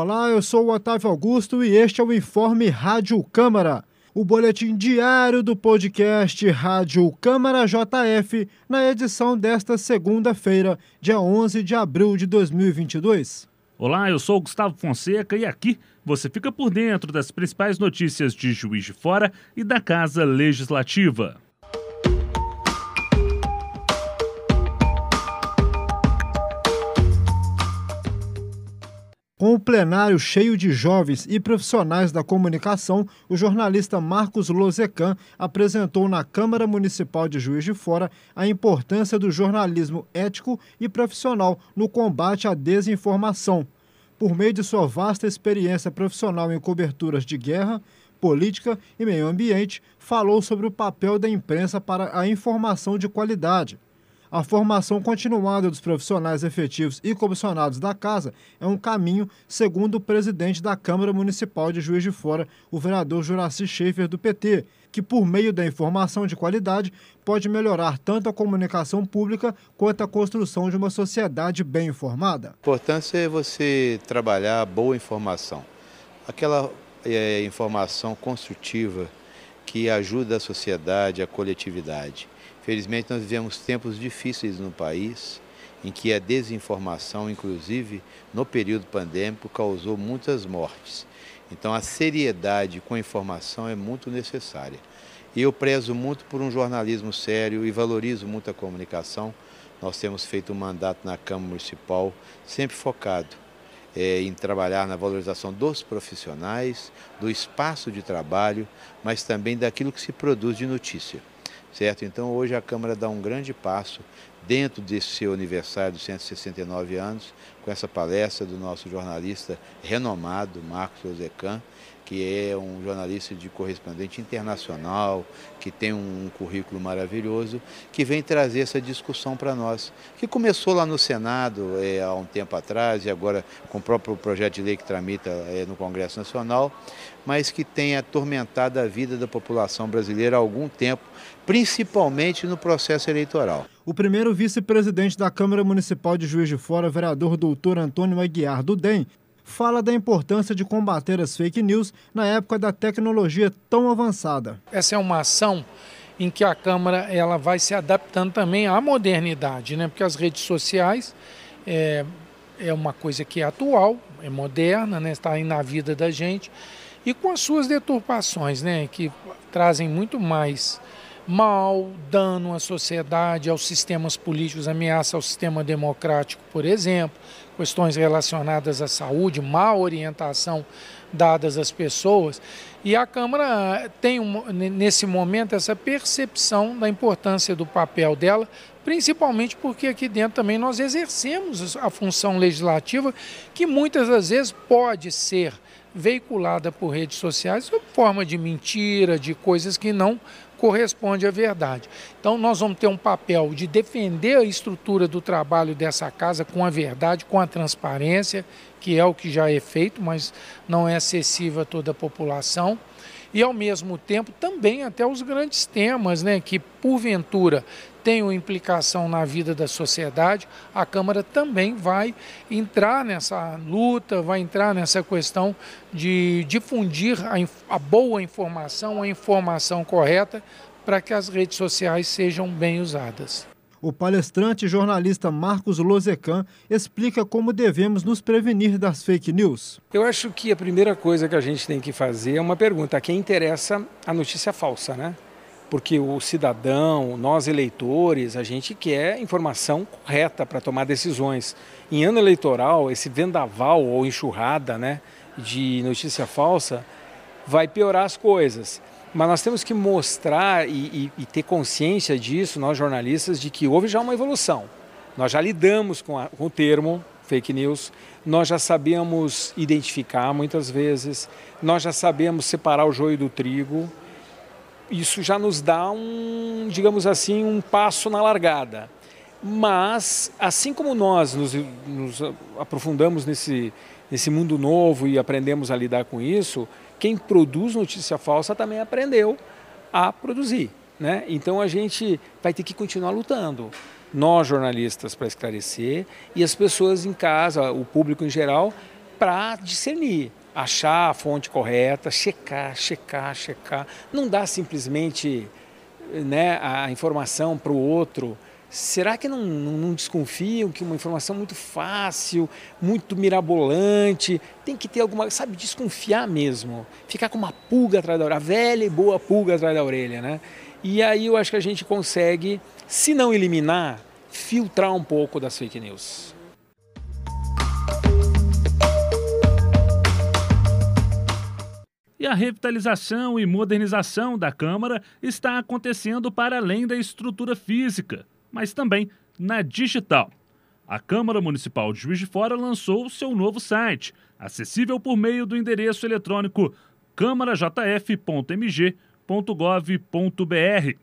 Olá, eu sou o Otávio Augusto e este é o Informe Rádio Câmara, o boletim diário do podcast Rádio Câmara JF, na edição desta segunda-feira, dia 11 de abril de 2022. Olá, eu sou o Gustavo Fonseca e aqui você fica por dentro das principais notícias de Juiz de Fora e da Casa Legislativa. Com o plenário cheio de jovens e profissionais da comunicação, o jornalista Marcos Lozecan apresentou na Câmara Municipal de Juiz de Fora a importância do jornalismo ético e profissional no combate à desinformação. Por meio de sua vasta experiência profissional em coberturas de guerra, política e meio ambiente, falou sobre o papel da imprensa para a informação de qualidade. A formação continuada dos profissionais efetivos e comissionados da Casa é um caminho, segundo o presidente da Câmara Municipal de Juiz de Fora, o vereador Juraci Schaefer, do PT, que, por meio da informação de qualidade, pode melhorar tanto a comunicação pública quanto a construção de uma sociedade bem informada. A importância é você trabalhar boa informação, aquela é, informação construtiva que ajuda a sociedade, a coletividade. Felizmente, nós vivemos tempos difíceis no país, em que a desinformação, inclusive no período pandêmico, causou muitas mortes. Então, a seriedade com a informação é muito necessária. E eu prezo muito por um jornalismo sério e valorizo muito a comunicação. Nós temos feito um mandato na Câmara Municipal sempre focado é, em trabalhar na valorização dos profissionais, do espaço de trabalho, mas também daquilo que se produz de notícia certo? Então hoje a Câmara dá um grande passo dentro desse seu aniversário dos 169 anos, com essa palestra do nosso jornalista renomado, Marcos Ozecan, que é um jornalista de correspondente internacional, que tem um currículo maravilhoso, que vem trazer essa discussão para nós, que começou lá no Senado é, há um tempo atrás e agora com o próprio projeto de lei que tramita é, no Congresso Nacional, mas que tem atormentado a vida da população brasileira há algum tempo, principalmente no processo eleitoral. O primeiro vice-presidente da Câmara Municipal de Juiz de Fora, vereador doutor Antônio Aguiar do DEM, fala da importância de combater as fake news na época da tecnologia tão avançada. Essa é uma ação em que a Câmara ela vai se adaptando também à modernidade, né? porque as redes sociais é, é uma coisa que é atual, é moderna, né? está aí na vida da gente, e com as suas deturpações, né? que trazem muito mais mal, dano à sociedade, aos sistemas políticos, ameaça ao sistema democrático, por exemplo, questões relacionadas à saúde, má orientação dadas às pessoas. E a Câmara tem, nesse momento, essa percepção da importância do papel dela, principalmente porque aqui dentro também nós exercemos a função legislativa, que muitas das vezes pode ser veiculada por redes sociais sob forma de mentira, de coisas que não corresponde à verdade. Então nós vamos ter um papel de defender a estrutura do trabalho dessa casa com a verdade, com a transparência, que é o que já é feito, mas não é acessível a toda a população. E ao mesmo tempo também até os grandes temas, né, que porventura tenham implicação na vida da sociedade, a Câmara também vai entrar nessa luta, vai entrar nessa questão de difundir a, a boa informação, a informação correta, para que as redes sociais sejam bem usadas. O palestrante e jornalista Marcos Lozecan explica como devemos nos prevenir das fake news. Eu acho que a primeira coisa que a gente tem que fazer é uma pergunta: a quem interessa a notícia falsa, né? porque o cidadão, nós eleitores, a gente quer informação correta para tomar decisões. Em ano eleitoral, esse vendaval ou enxurrada né, de notícia falsa vai piorar as coisas. Mas nós temos que mostrar e, e, e, ter consciência disso, nós jornalistas, de que houve já uma evolução. Nós já lidamos com, a, com o termo fake news, nós já sabemos identificar muitas vezes, nós já sabemos separar o joio do trigo isso já nos dá um, digamos assim, um passo na largada. Mas, assim como nós nos, nos aprofundamos nesse, nesse mundo novo e aprendemos a lidar com isso, quem produz notícia falsa também aprendeu a produzir. Né? Então a gente vai ter que continuar lutando. Nós, jornalistas, para esclarecer, e as pessoas em casa, o público em geral, para discernir, achar a fonte correta, checar, checar, checar. Não dá simplesmente né, a informação para o outro. Será que não, não, não, desconfiam que uma informação muito fácil, muito mirabolante, tem que ter alguma, sabe, desconfiar mesmo, ficar com uma pulga atrás da orelha, a velha e boa pulga atrás da orelha, né? E aí eu acho que a gente consegue, se não eliminar, filtrar um pouco das fake news. E a revitalização e modernização da Câmara está acontecendo para além da estrutura física, mas também na digital. A Câmara Municipal de Juiz de Fora lançou seu novo site, acessível por meio do endereço eletrônico câmarajf.mg.gov.br.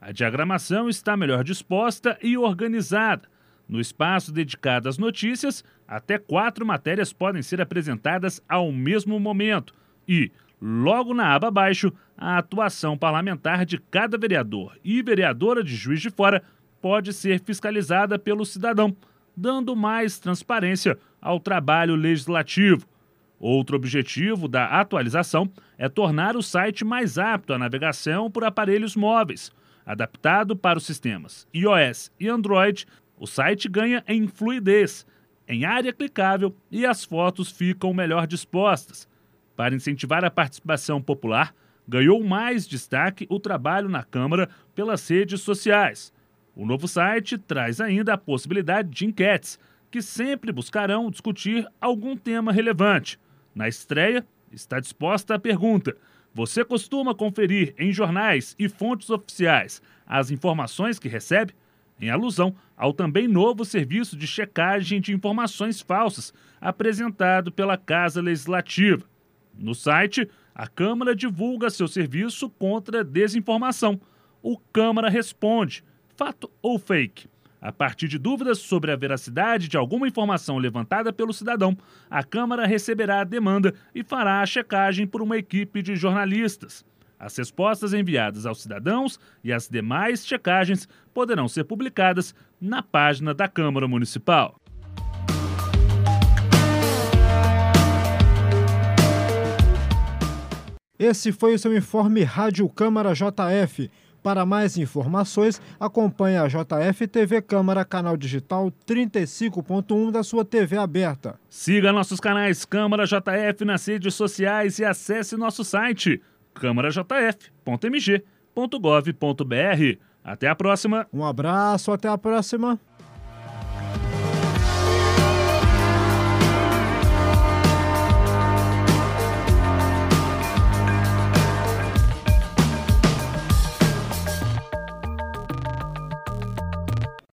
A diagramação está melhor disposta e organizada. No espaço dedicado às notícias, até quatro matérias podem ser apresentadas ao mesmo momento e, Logo na aba abaixo, a atuação parlamentar de cada vereador e vereadora de Juiz de Fora pode ser fiscalizada pelo cidadão, dando mais transparência ao trabalho legislativo. Outro objetivo da atualização é tornar o site mais apto à navegação por aparelhos móveis. Adaptado para os sistemas iOS e Android, o site ganha em fluidez, em área clicável e as fotos ficam melhor dispostas. Para incentivar a participação popular, ganhou mais destaque o trabalho na Câmara pelas redes sociais. O novo site traz ainda a possibilidade de enquetes, que sempre buscarão discutir algum tema relevante. Na estreia, está disposta a pergunta: Você costuma conferir em jornais e fontes oficiais as informações que recebe? Em alusão ao também novo serviço de checagem de informações falsas apresentado pela Casa Legislativa. No site, a Câmara divulga seu serviço contra desinformação. O Câmara responde: fato ou fake? A partir de dúvidas sobre a veracidade de alguma informação levantada pelo cidadão, a Câmara receberá a demanda e fará a checagem por uma equipe de jornalistas. As respostas enviadas aos cidadãos e as demais checagens poderão ser publicadas na página da Câmara Municipal. Esse foi o seu informe Rádio Câmara JF. Para mais informações, acompanhe a JF TV Câmara, canal digital 35.1 da sua TV aberta. Siga nossos canais Câmara JF nas redes sociais e acesse nosso site câmarajf.mg.gov.br. Até a próxima. Um abraço, até a próxima.